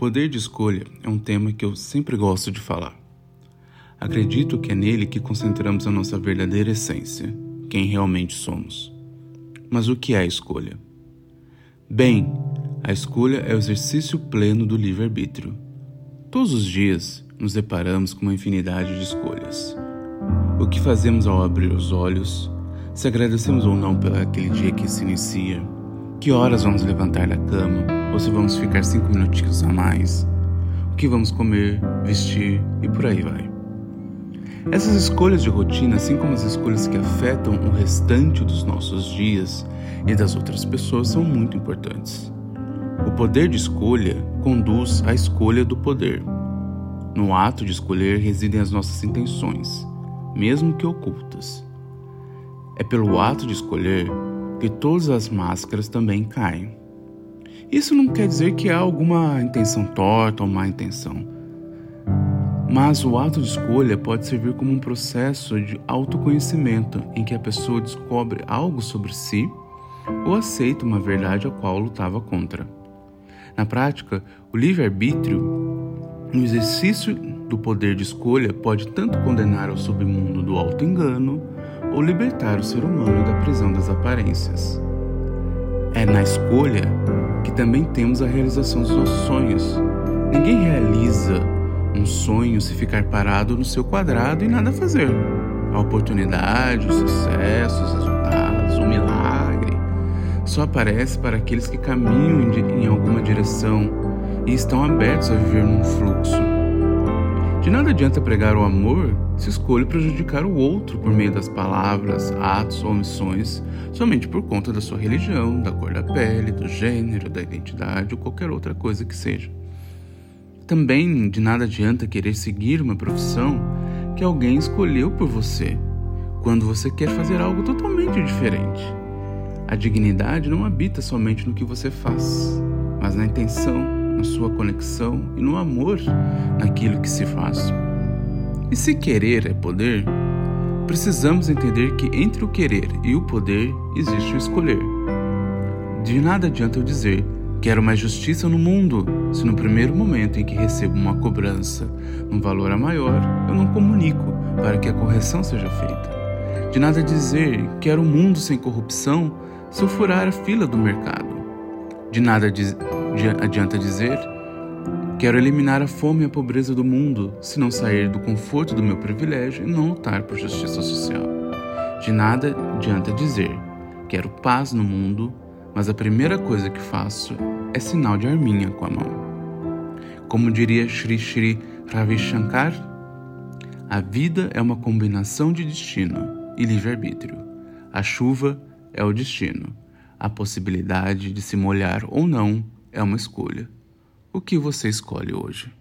poder de escolha é um tema que eu sempre gosto de falar. Acredito que é nele que concentramos a nossa verdadeira essência, quem realmente somos. Mas o que é a escolha? Bem, a escolha é o exercício pleno do livre-arbítrio. Todos os dias nos deparamos com uma infinidade de escolhas. O que fazemos ao abrir os olhos, se agradecemos ou não pelo aquele dia que se inicia, que horas vamos levantar da cama ou se vamos ficar cinco minutinhos a mais, o que vamos comer, vestir e por aí vai. Essas escolhas de rotina, assim como as escolhas que afetam o restante dos nossos dias e das outras pessoas, são muito importantes. O poder de escolha conduz à escolha do poder. No ato de escolher residem as nossas intenções, mesmo que ocultas. É pelo ato de escolher que todas as máscaras também caem. Isso não quer dizer que há alguma intenção torta ou má intenção. Mas o ato de escolha pode servir como um processo de autoconhecimento em que a pessoa descobre algo sobre si ou aceita uma verdade a qual lutava contra. Na prática, o livre-arbítrio, no exercício do poder de escolha, pode tanto condenar ao submundo do auto-engano ou libertar o ser humano da prisão das aparências. É na escolha que também temos a realização dos nossos sonhos. Ninguém realiza um sonho se ficar parado no seu quadrado e nada fazer. A oportunidade, o sucesso, os resultados, o milagre só aparece para aqueles que caminham em alguma direção e estão abertos a viver num fluxo. De nada adianta pregar o amor se escolhe prejudicar o outro por meio das palavras, atos ou omissões somente por conta da sua religião, da cor da pele, do gênero, da identidade ou qualquer outra coisa que seja. Também de nada adianta querer seguir uma profissão que alguém escolheu por você, quando você quer fazer algo totalmente diferente. A dignidade não habita somente no que você faz, mas na intenção na sua conexão e no amor naquilo que se faz. E se querer é poder, precisamos entender que entre o querer e o poder existe o escolher. De nada adianta eu dizer quero mais justiça no mundo se no primeiro momento em que recebo uma cobrança, um valor a maior, eu não comunico para que a correção seja feita. De nada dizer quero um mundo sem corrupção se eu furar a fila do mercado. De nada adianta dizer: Quero eliminar a fome e a pobreza do mundo se não sair do conforto do meu privilégio e não lutar por justiça social. De nada adianta dizer: Quero paz no mundo, mas a primeira coisa que faço é sinal de arminha com a mão. Como diria Sri Sri Ravi Shankar, a vida é uma combinação de destino e livre-arbítrio. A chuva é o destino. A possibilidade de se molhar ou não é uma escolha. O que você escolhe hoje?